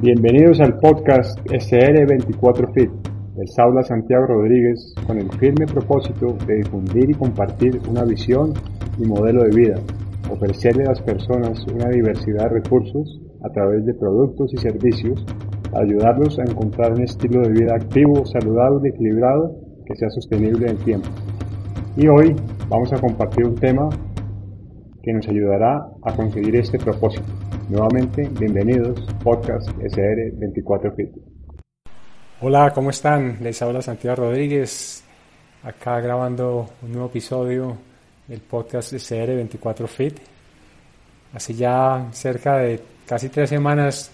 Bienvenidos al podcast SR24FIT del Saula Santiago Rodríguez con el firme propósito de difundir y compartir una visión y modelo de vida, ofrecerle a las personas una diversidad de recursos a través de productos y servicios, ayudarlos a encontrar un estilo de vida activo, saludable y equilibrado que sea sostenible en el tiempo. Y hoy vamos a compartir un tema que nos ayudará a conseguir este propósito. Nuevamente, bienvenidos, Podcast SR24 Fit. Hola, ¿cómo están? Les habla Santiago Rodríguez, acá grabando un nuevo episodio del podcast SR24 Fit. Hace ya cerca de casi tres semanas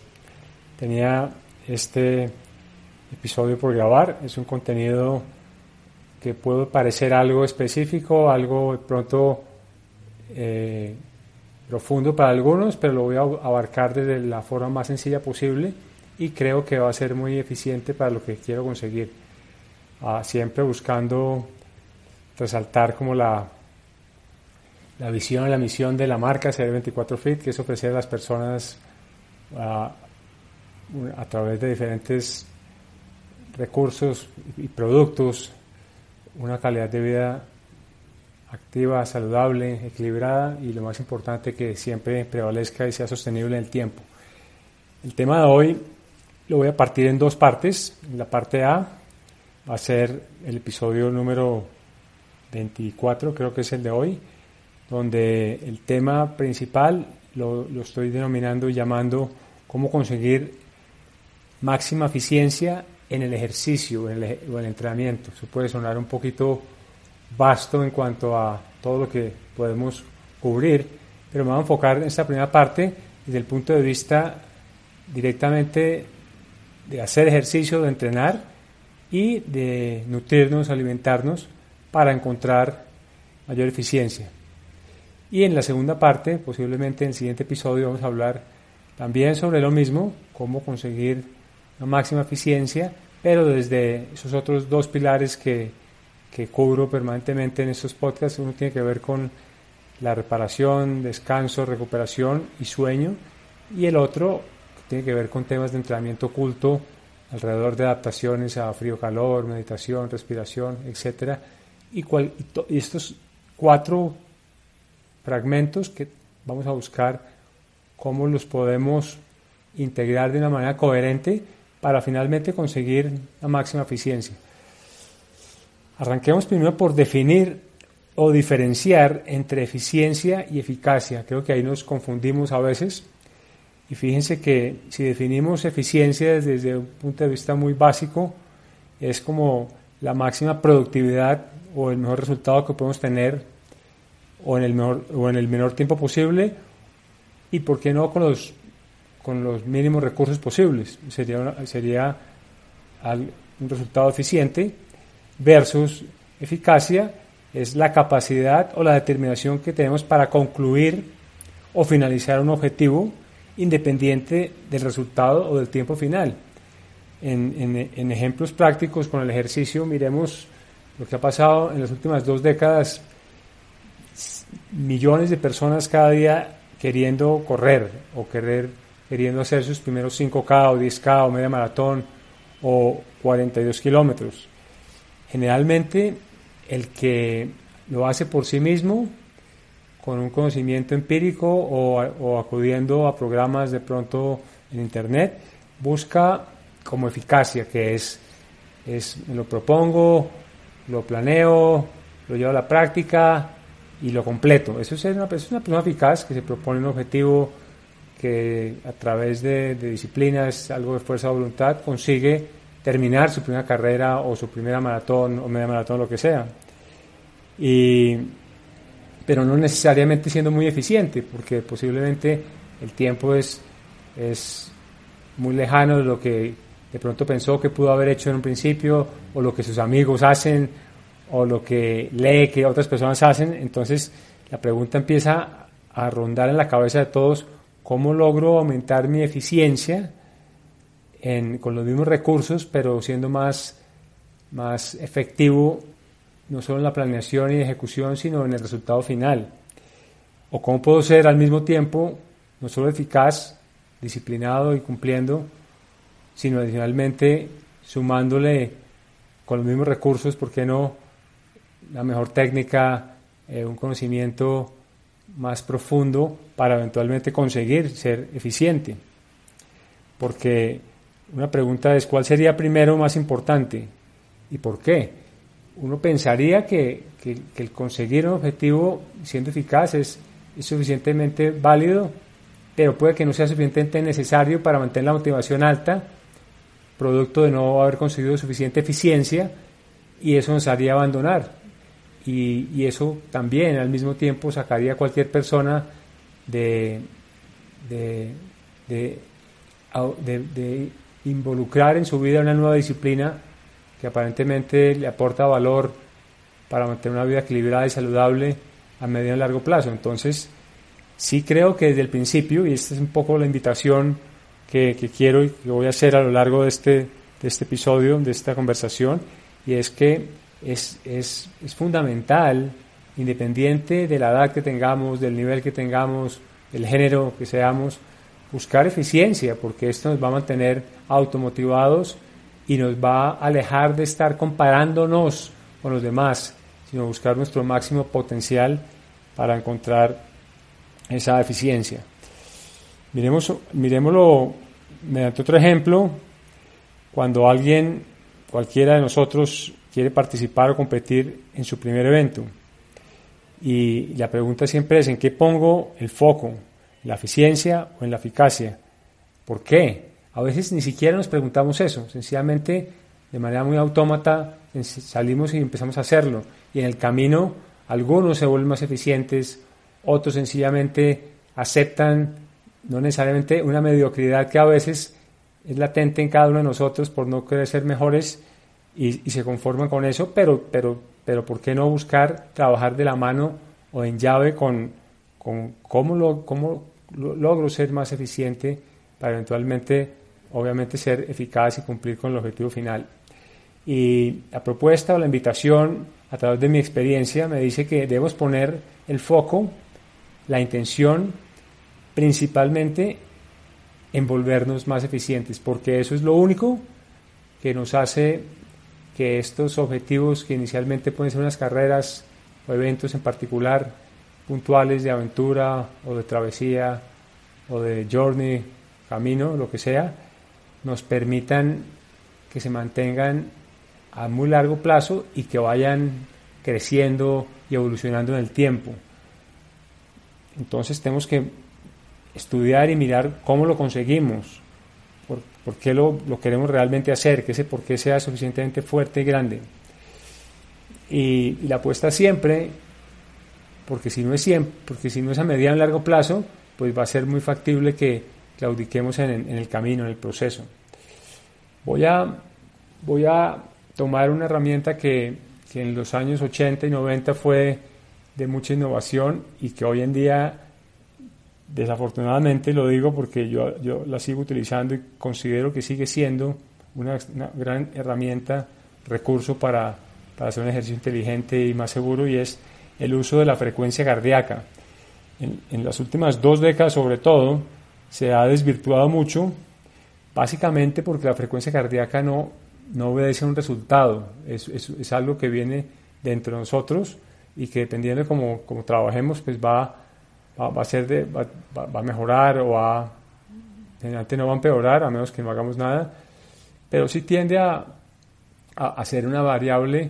tenía este episodio por grabar. Es un contenido que puede parecer algo específico, algo pronto eh, profundo para algunos, pero lo voy a abarcar desde la forma más sencilla posible y creo que va a ser muy eficiente para lo que quiero conseguir. Ah, siempre buscando resaltar como la, la visión y la misión de la marca CR24 Fit, que es ofrecer a las personas ah, a través de diferentes recursos y productos una calidad de vida activa, saludable, equilibrada y lo más importante que siempre prevalezca y sea sostenible en el tiempo. El tema de hoy lo voy a partir en dos partes. La parte A va a ser el episodio número 24, creo que es el de hoy, donde el tema principal lo, estoy denominando y llamando cómo conseguir máxima eficiencia en el ejercicio o en el entrenamiento. Eso puede sonar un poquito vasto en cuanto a todo lo que podemos cubrir, pero me voy a enfocar en esta primera parte desde el punto de vista directamente de hacer ejercicio, de entrenar y de nutrirnos, alimentarnos para encontrar mayor eficiencia. Y en la segunda parte, posiblemente en el siguiente episodio, vamos a hablar también sobre lo mismo, cómo conseguir la máxima eficiencia, pero desde esos otros dos pilares que que cubro permanentemente en estos podcasts, uno tiene que ver con la reparación, descanso, recuperación y sueño, y el otro tiene que ver con temas de entrenamiento oculto alrededor de adaptaciones a frío-calor, meditación, respiración, etc. Y, y estos cuatro fragmentos que vamos a buscar cómo los podemos integrar de una manera coherente para finalmente conseguir la máxima eficiencia. Arranquemos primero por definir o diferenciar entre eficiencia y eficacia. Creo que ahí nos confundimos a veces. Y fíjense que si definimos eficiencia desde un punto de vista muy básico, es como la máxima productividad o el mejor resultado que podemos tener o en el, mejor, o en el menor tiempo posible y por qué no con los, con los mínimos recursos posibles. Sería, sería un resultado eficiente versus eficacia es la capacidad o la determinación que tenemos para concluir o finalizar un objetivo independiente del resultado o del tiempo final. En, ejemplos prácticos con el ejercicio, miremos lo que ha pasado en las últimas dos décadas. Millones de personas cada día queriendo correr o querer, queriendo hacer sus primeros 5K o 10K o media maratón o 42 kilómetros. Generalmente el que lo hace por sí mismo, con un conocimiento empírico o, acudiendo a programas de pronto en Internet, busca como eficacia, que es, es lo propongo, lo planeo, lo llevo a la práctica y lo completo. Eso es una, es una persona eficaz que se propone un objetivo que a través de, de disciplinas, algo de fuerza de voluntad, consigue terminar su primera carrera o su primera maratón o media maratón, lo que sea. Y, pero no necesariamente siendo muy eficiente, porque posiblemente el tiempo es, es muy lejano de lo que de pronto pensó que pudo haber hecho en un principio, o lo que sus amigos hacen, o lo que lee que otras personas hacen. Entonces la pregunta empieza a rondar en la cabeza de todos, ¿cómo logro aumentar mi eficiencia? Con los mismos recursos, pero siendo más, más efectivo no solo en la planeación y ejecución, sino en el resultado final. O cómo puedo ser al mismo tiempo no solo eficaz, disciplinado y cumpliendo sino adicionalmente sumándole con los mismos recursos, ¿por qué no la mejor técnica, eh, un conocimiento más profundo para eventualmente conseguir ser eficiente? Porque una pregunta es, ¿cuál sería primero más importante? ¿Y por qué? Uno pensaría que, el conseguir un objetivo siendo eficaz es, es suficientemente válido, pero puede que no sea suficientemente necesario para mantener la motivación alta, producto de no haber conseguido suficiente eficiencia, y eso nos haría abandonar. Y, y eso también al mismo tiempo sacaría a cualquier persona de, de involucrar en su vida una nueva disciplina que aparentemente le aporta valor para mantener una vida equilibrada y saludable a medio y largo plazo. Entonces, sí creo que desde el principio, y esta es un poco la invitación que, quiero y que voy a hacer a lo largo de este, de este episodio, de esta conversación, y es que es, es, es fundamental, independiente de la edad que tengamos, del nivel que tengamos, del género que seamos, buscar eficiencia, porque esto nos va a mantener automotivados y nos va a alejar de estar comparándonos con los demás, sino buscar nuestro máximo potencial para encontrar esa eficiencia. Miremos, miremoslo mediante otro ejemplo, cuando alguien, cualquiera de nosotros, quiere participar o competir en su primer evento. Y la pregunta siempre es, ¿en qué pongo el foco? la eficiencia o en la eficacia. ¿Por qué? A veces ni siquiera nos preguntamos eso, sencillamente de manera muy autómata salimos y empezamos a hacerlo. Y en el camino algunos se vuelven más eficientes, otros sencillamente aceptan no necesariamente una mediocridad que a veces es latente en cada uno de nosotros por no querer ser mejores y, se conforman con eso, pero, pero, pero ¿por qué no buscar trabajar de la mano o en llave con, con cómo, lo, cómo logro ser más eficiente para eventualmente, obviamente, ser eficaz y cumplir con el objetivo final. Y la propuesta o la invitación a través de mi experiencia me dice que debemos poner el foco, la intención, principalmente en volvernos más eficientes, porque eso es lo único que nos hace que estos objetivos que inicialmente pueden ser unas carreras o eventos en particular, puntuales de aventura o de travesía o de journey, camino, lo que sea, nos permitan que se mantengan a muy largo plazo y que vayan creciendo y evolucionando en el tiempo. Entonces tenemos que estudiar y mirar cómo lo conseguimos, por, qué lo, queremos realmente hacer, que ese por qué sea suficientemente fuerte y grande. Y, la apuesta siempre porque si no es siempre, porque si no es a mediano y largo plazo, pues va a ser muy factible que claudiquemos en, el camino, en el proceso. Voy a, voy a tomar una herramienta que, que, en los años 80 y 90 fue de mucha innovación y que hoy en día, desafortunadamente lo digo porque yo, yo la sigo utilizando y considero que sigue siendo una, una gran herramienta, recurso para, para hacer un ejercicio inteligente y más seguro y es el uso de la frecuencia cardíaca. En, las últimas dos décadas sobre todo se ha desvirtuado mucho, básicamente porque la frecuencia cardíaca no, no obedece a un resultado, es, es, algo que viene dentro de nosotros y que dependiendo de cómo, cómo trabajemos, pues va, va, a ser de, va, va, a mejorar o va, generalmente no va a empeorar a menos que no hagamos nada, pero sí tiende a, a, a ser una variable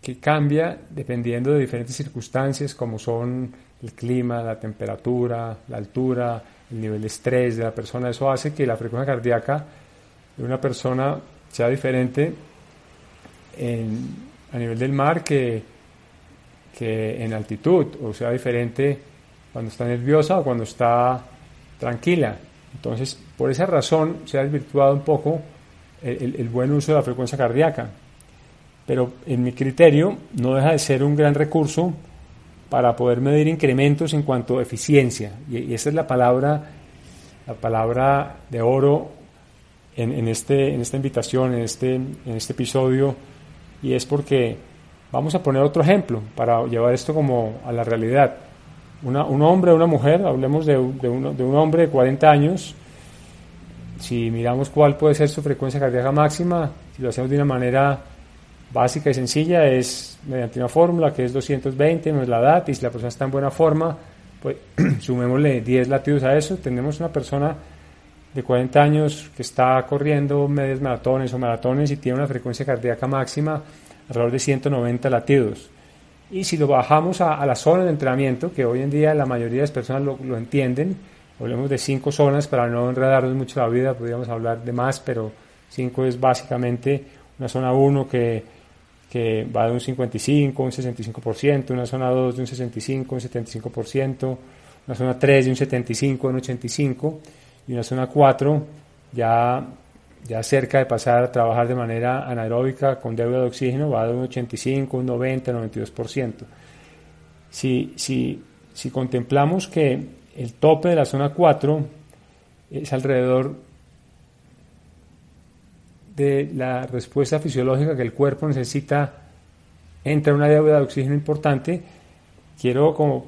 que cambia dependiendo de diferentes circunstancias como son el clima, la temperatura, la altura, el nivel de estrés de la persona. Eso hace que la frecuencia cardíaca de una persona sea diferente a nivel del mar que, que en altitud, o sea diferente cuando está nerviosa o cuando está tranquila. Entonces, por esa razón se ha desvirtuado un poco el buen uso de la frecuencia cardíaca pero en mi criterio no deja de ser un gran recurso para poder medir incrementos en cuanto a eficiencia. Y, esa es la palabra, la palabra de oro en, este, en esta invitación, en este, en este episodio, y es porque vamos a poner otro ejemplo para llevar esto como a la realidad. un hombre o una mujer, hablemos de, de, de un hombre de 40 años, si miramos cuál puede ser su frecuencia cardíaca máxima, si lo hacemos de una manera básica y sencilla, es mediante una fórmula que es 220 no es la edad, y si la persona está en buena forma, pues sumémosle 10 latidos a eso, tenemos una persona de 40 años que está corriendo medios maratones o maratones y tiene una frecuencia cardíaca máxima alrededor de 190 latidos. Y si lo bajamos a, la zona de entrenamiento, que hoy en día la mayoría de las personas lo, lo entienden, hablemos de cinco zonas para no enredarnos mucho la vida, podríamos hablar de más, pero cinco es básicamente una zona 1 que, que va de un 55, un 65%, una zona 2 de un 65, un 75%, una zona 3 de un 75, un 85% y una zona 4 ya, ya cerca de pasar a trabajar de manera anaeróbica con deuda de oxígeno va de un 85, un 90, 92%. Si, si, si contemplamos que el tope de la zona 4 es alrededor de la respuesta fisiológica que el cuerpo necesita entre una deuda de oxígeno importante, quiero como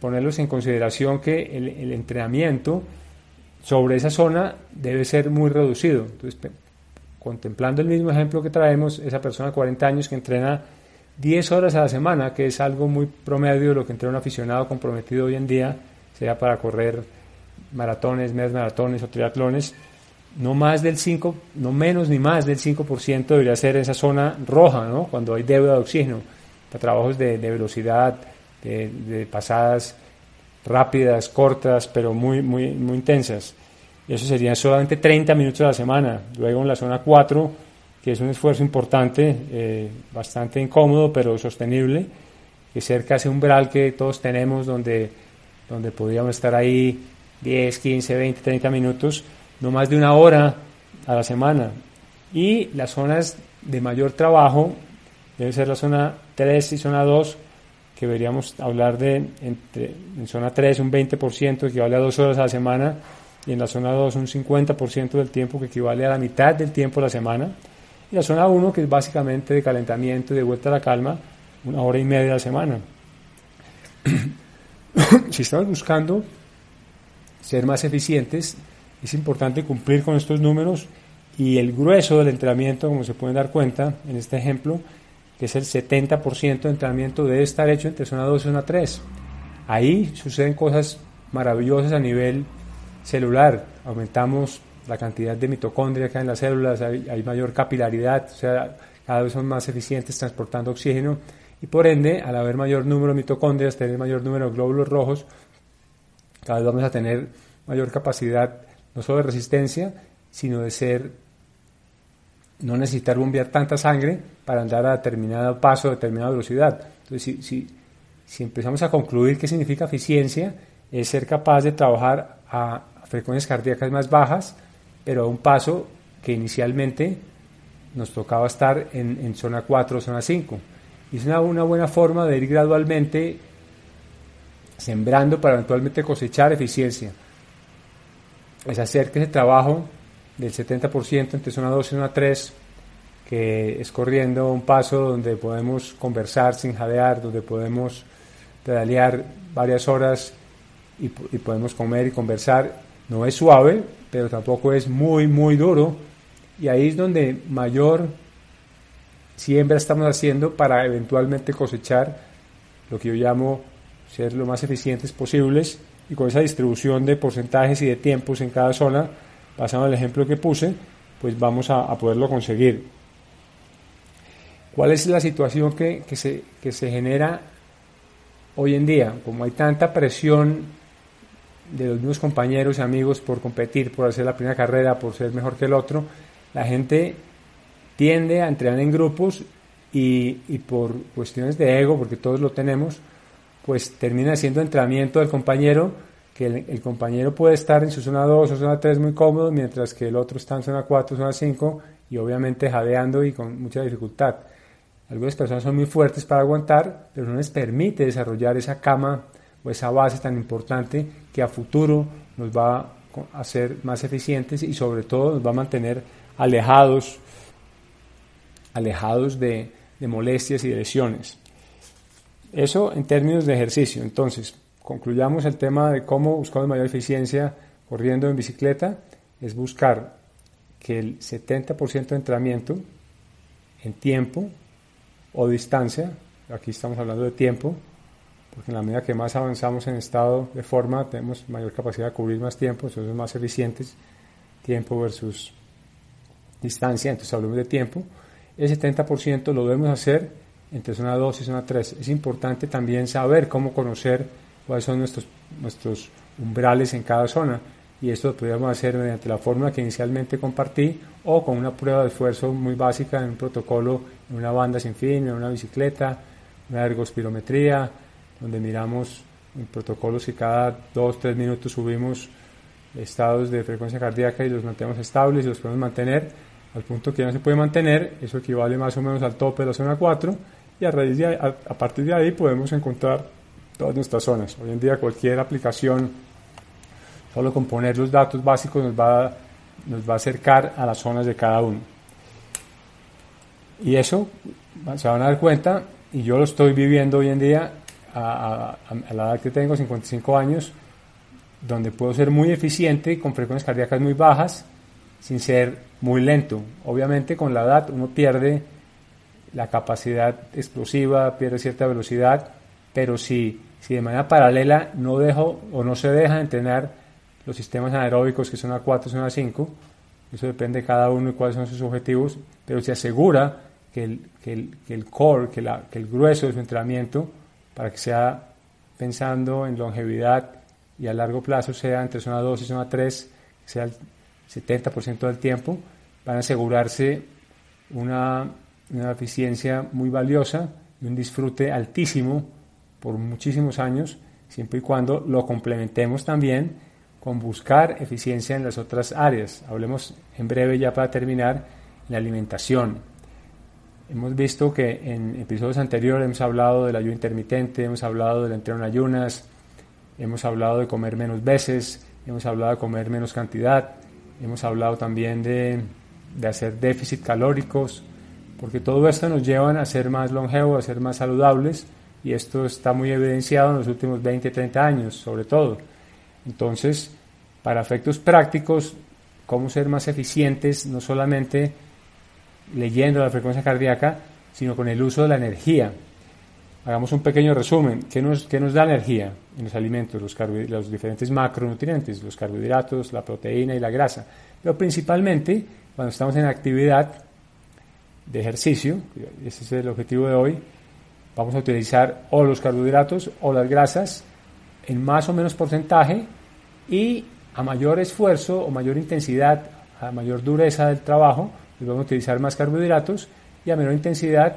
ponerlos en consideración que el, el entrenamiento sobre esa zona debe ser muy reducido. Entonces, contemplando el mismo ejemplo que traemos, esa persona de 40 años que entrena 10 horas a la semana, que es algo muy promedio de lo que entrena un aficionado comprometido hoy en día, sea para correr maratones, medias maratones o triatlones, no más del 5, no menos ni más del 5% debería ser esa zona roja, ¿no? Cuando hay deuda de oxígeno, para trabajos de, velocidad, de, de pasadas rápidas, cortas, pero muy, muy, muy intensas. Eso serían solamente 30 minutos a la semana. Luego en la zona 4, que es un esfuerzo importante, eh, bastante incómodo, pero sostenible, que cerca ese umbral que todos tenemos, donde, donde podríamos estar ahí 10, 15, 20, 30 minutos, no más de una hora a la semana. Y las zonas de mayor trabajo debe ser la zona 3 y zona 2, que deberíamos hablar de entre, en zona 3 un 20% que equivale a dos horas a la semana y en la zona 2 un 50% del tiempo que equivale a la mitad del tiempo a la semana y la zona 1 que es básicamente de calentamiento y de vuelta a la calma una hora y media a la semana. si estamos buscando ser más eficientes es importante cumplir con estos números y el grueso del entrenamiento como se pueden dar cuenta en este ejemplo que es el 70% de entrenamiento, debe estar hecho entre zona 2 y zona 3. Ahí suceden cosas maravillosas a nivel celular. Aumentamos la cantidad de mitocondria que hay en las células, hay, mayor capilaridad, o sea, cada vez son más eficientes transportando oxígeno y por ende, al haber mayor número de mitocondrias, tener mayor número de glóbulos rojos, cada vez vamos a tener mayor capacidad no solo de resistencia, sino de ser no necesitar bombear tanta sangre para andar a determinado paso, a determinada velocidad. Entonces, si, empezamos a concluir qué significa eficiencia, es ser capaz de trabajar a frecuencias cardíacas más bajas, pero a un paso que inicialmente nos tocaba estar en, zona 4 o zona 5. Y es una buena forma de ir gradualmente sembrando para eventualmente cosechar eficiencia. Es hacer que ese trabajo del 70% entre zona 2 y zona 3, que es corriendo un paso donde podemos conversar sin jadear, donde podemos pedalear varias horas y, podemos comer y conversar. No es suave, pero tampoco es muy, muy duro. Y ahí es donde mayor siembra estamos haciendo para eventualmente cosechar lo que yo llamo ser lo más eficientes posibles y con esa distribución de porcentajes y de tiempos en cada zona basado en el ejemplo que puse, pues vamos a, poderlo conseguir. ¿Cuál es la situación que, se, que se genera hoy en día? Como hay tanta presión de los mismos compañeros y amigos por competir, por hacer la primera carrera, por ser mejor que el otro, la gente tiende a entrenar en grupos y, y, por cuestiones de ego, porque todos lo tenemos, pues termina siendo entrenamiento del compañero que el, compañero puede estar en su zona 2 o zona 3 muy cómodo, mientras que el otro está en zona 4 o zona 5 y obviamente jadeando y con mucha dificultad. Algunas personas son muy fuertes para aguantar, pero no les permite desarrollar esa cama o esa base tan importante que a futuro nos va a hacer más eficientes y sobre todo nos va a mantener alejados, alejados de, de molestias y de lesiones. Eso en términos de ejercicio. Entonces, concluyamos el tema de cómo buscar mayor eficiencia corriendo en bicicleta es buscar que el 70% de entrenamiento en tiempo o distancia, aquí estamos hablando de tiempo, porque en la medida que más avanzamos en estado de forma, tenemos mayor capacidad de cubrir más tiempo, somos más eficientes, tiempo versus distancia, entonces hablamos de tiempo, el 70% lo debemos hacer entre zona 2 y zona 3. Es importante también saber cómo conocer cuáles son nuestros, nuestros umbrales en cada zona. Y esto lo podríamos hacer mediante la fórmula que inicialmente compartí o con una prueba de esfuerzo muy básica en un protocolo, en una banda sin fin, en una bicicleta, una ergospirometría, donde miramos en protocolos y cada 2-3 minutos subimos estados de frecuencia cardíaca y los mantenemos estables y los podemos mantener. Al punto que ya no se puede mantener, eso equivale más o menos al tope de la zona 4 y a, raíz de a partir de ahí podemos encontrar todas nuestras zonas. Hoy en día cualquier aplicación Solo con poner los datos básicos nos va, nos va a acercar a las zonas de cada uno. Y eso se van a dar cuenta, y yo lo estoy viviendo hoy en día a, la edad que tengo, 55 años, donde puedo ser muy eficiente con frecuencias cardíacas muy bajas sin ser muy lento. Obviamente con la edad uno pierde la capacidad explosiva, pierde cierta velocidad, pero si, si de manera paralela no dejo o no se deja entrenar los sistemas anaeróbicos que son a 4 son a 5, eso depende de cada uno y cuáles son sus objetivos, pero se asegura que el, que el, que el core, que, la, que el grueso de su entrenamiento, para que sea pensando en longevidad y a largo plazo sea entre zona 2 y zona 3, sea el 70% del tiempo, van a asegurarse una, una eficiencia muy valiosa y un disfrute altísimo por muchísimos años, siempre y cuando lo complementemos también con buscar eficiencia en las otras áreas. Hablemos en breve ya para terminar la alimentación. Hemos visto que en episodios anteriores hemos hablado del ayuno intermitente, hemos hablado del entreno en ayunas, hemos hablado de comer menos veces, hemos hablado de comer menos cantidad, hemos hablado también de, de hacer déficit calóricos, porque todo esto nos lleva a ser más longevos, a ser más saludables, y esto está muy evidenciado en los últimos 20, 30 años, sobre todo. Entonces, para efectos prácticos, cómo ser más eficientes, no solamente leyendo la frecuencia cardíaca, sino con el uso de la energía. Hagamos un pequeño resumen. ¿Qué nos, da energía en los alimentos? Los diferentes macronutrientes, los carbohidratos, la proteína y la grasa. Pero principalmente cuando estamos en actividad de ejercicio, ese es el objetivo de hoy, vamos a utilizar o los carbohidratos o las grasas en más o menos porcentaje y a mayor esfuerzo o mayor intensidad, a mayor dureza del trabajo, pues vamos a utilizar más carbohidratos y a menor intensidad,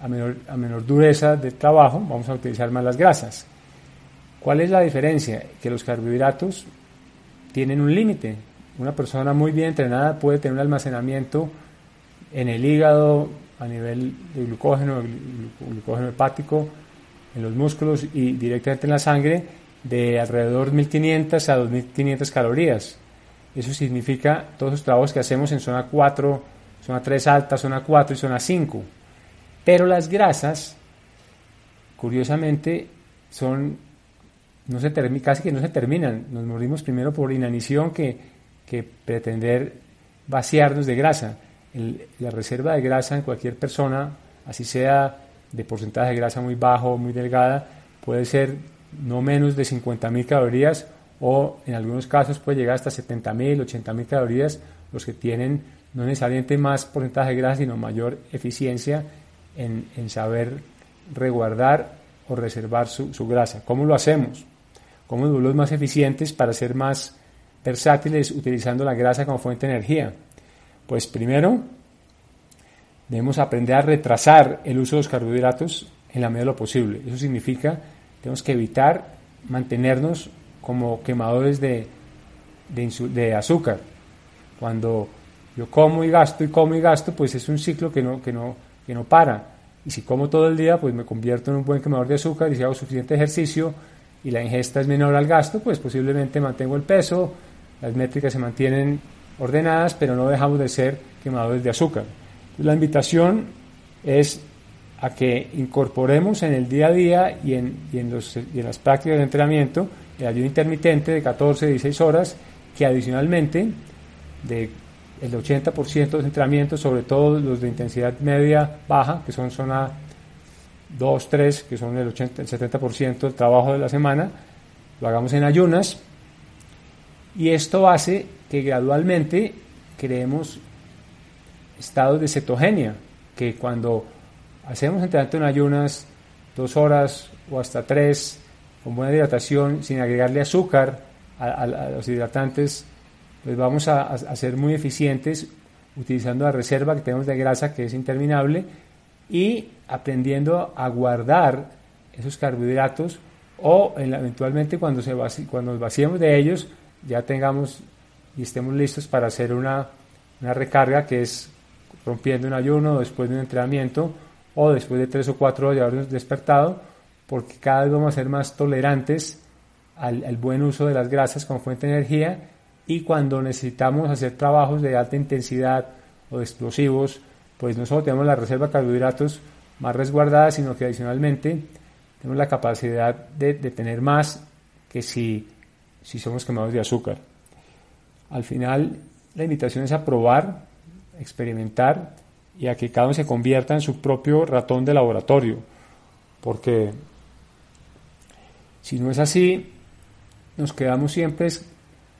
a menor, a menor dureza del trabajo, vamos a utilizar más las grasas. ¿Cuál es la diferencia? Que los carbohidratos tienen un límite. Una persona muy bien entrenada puede tener un almacenamiento en el hígado a nivel de glucógeno, glucógeno hepático, en los músculos y directamente en la sangre de alrededor de 1500 a 2500 calorías. Eso significa todos los trabajos que hacemos en zona 4, zona 3 alta, zona 4 y zona 5. Pero las grasas, curiosamente, son no se casi que no se terminan. Nos morimos primero por inanición que, que pretender vaciarnos de grasa. La reserva de grasa en cualquier persona, así sea de porcentaje de grasa muy bajo o muy delgada, puede ser no menos de 50.000 calorías o en algunos casos puede llegar hasta 70.000, 80.000 calorías los que tienen no necesariamente más porcentaje de grasa, sino mayor eficiencia en, saber reguardar o reservar su, grasa. ¿Cómo lo hacemos? ¿Cómo volvemos más eficientes para ser más versátiles utilizando la grasa como fuente de energía? Pues primero, debemos aprender a retrasar el uso de los carbohidratos en la medida de lo posible. Eso significa tenemos que evitar mantenernos como quemadores de, de, azúcar. Cuando yo como y gasto y como y gasto, pues es un ciclo que no, que no, que no para. Y si como todo el día, pues me convierto en un buen quemador de azúcar y si hago suficiente ejercicio y la ingesta es menor al gasto, pues posiblemente mantengo el peso, las métricas se mantienen ordenadas, pero no dejamos de ser quemadores de azúcar. La invitación es a que incorporemos en el día a día y en, y en, los, y en las prácticas de entrenamiento el ayuno intermitente de 14, 16 horas, que adicionalmente de el 80% de los entrenamientos, sobre todo los de intensidad media baja, que son zona 2, 3, que son el, 80, el 70% del trabajo de la semana, lo hagamos en ayunas. Y esto hace que gradualmente creemos estados de cetogenia, que cuando hacemos entrenamiento en ayunas, dos horas o hasta tres, con buena hidratación, sin agregarle azúcar a, los hidratantes, pues vamos a, ser muy eficientes utilizando la reserva que tenemos de grasa, que es interminable, y aprendiendo a guardar esos carbohidratos o eventualmente cuando, se cuando nos vaciemos de ellos ya tengamos y estemos listos para hacer una, una recarga que es rompiendo un ayuno después de un entrenamiento o después de tres o cuatro horas de habernos despertado porque cada vez vamos a ser más tolerantes al, buen uso de las grasas como fuente de energía y cuando necesitamos hacer trabajos de alta intensidad o explosivos, pues no solo tenemos la reserva de carbohidratos más resguardada, sino que adicionalmente tenemos la capacidad de, de tener más que si, si somos quemados de azúcar. Al final, la invitación es a probar, experimentar y a que cada uno se convierta en su propio ratón de laboratorio, porque si no es así, nos quedamos siempre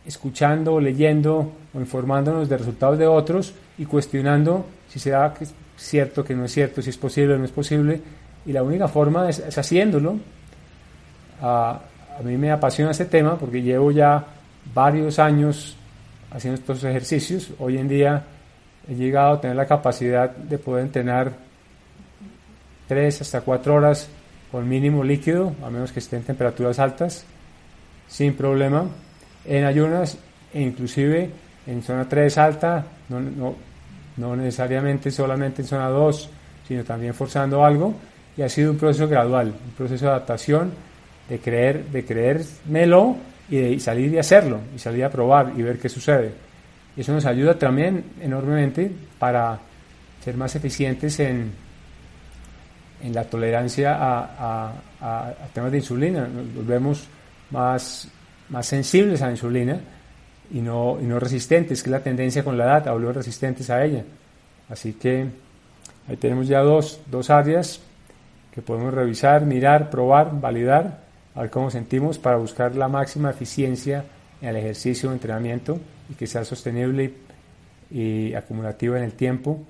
escuchando, leyendo o informándonos de resultados de otros y cuestionando si será que es cierto, que no es cierto, si es posible o no es posible. Y la única forma es, haciéndolo. a mí me apasiona este tema porque llevo ya varios años haciendo estos ejercicios. Hoy en día he llegado a tener la capacidad de poder entrenar 3 hasta 4 horas con mínimo líquido, a menos que esté en temperaturas altas, sin problema. En ayunas e inclusive en zona 3 alta, no, no, no necesariamente solamente en zona 2, sino también forzando algo. Y ha sido un proceso gradual, un proceso de adaptación, de creer, de creérmelo y, de, salir y hacerlo, y salir a probar y ver qué sucede. Eso nos ayuda también enormemente para ser más eficientes en, en la tolerancia a, a, temas de insulina. Nos volvemos más, más sensibles a la insulina y no, y no resistentes, que es la tendencia con la edad a volver resistentes a ella. Así que ahí tenemos ya dos, dos áreas que podemos revisar, mirar, probar, validar, a ver cómo sentimos para buscar la máxima eficiencia en el ejercicio o entrenamiento y que sea sostenible y, acumulativo en el tiempo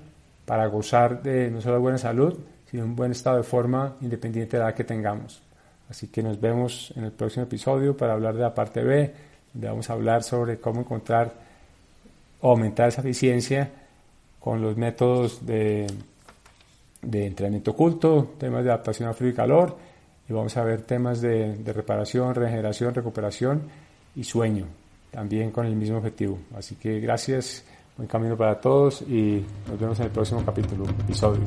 para gozar de no solo buena salud, sino un buen estado de forma independiente de la edad que tengamos. Así que nos vemos en el próximo episodio para hablar de la parte B, donde vamos a hablar sobre cómo encontrar o aumentar esa eficiencia con los métodos de, de entrenamiento oculto, temas de adaptación a frío y calor, y vamos a ver temas de, reparación, regeneración, recuperación y sueño, también con el mismo objetivo. Así que gracias, buen camino para todos y nos vemos en el próximo capítulo, episodio.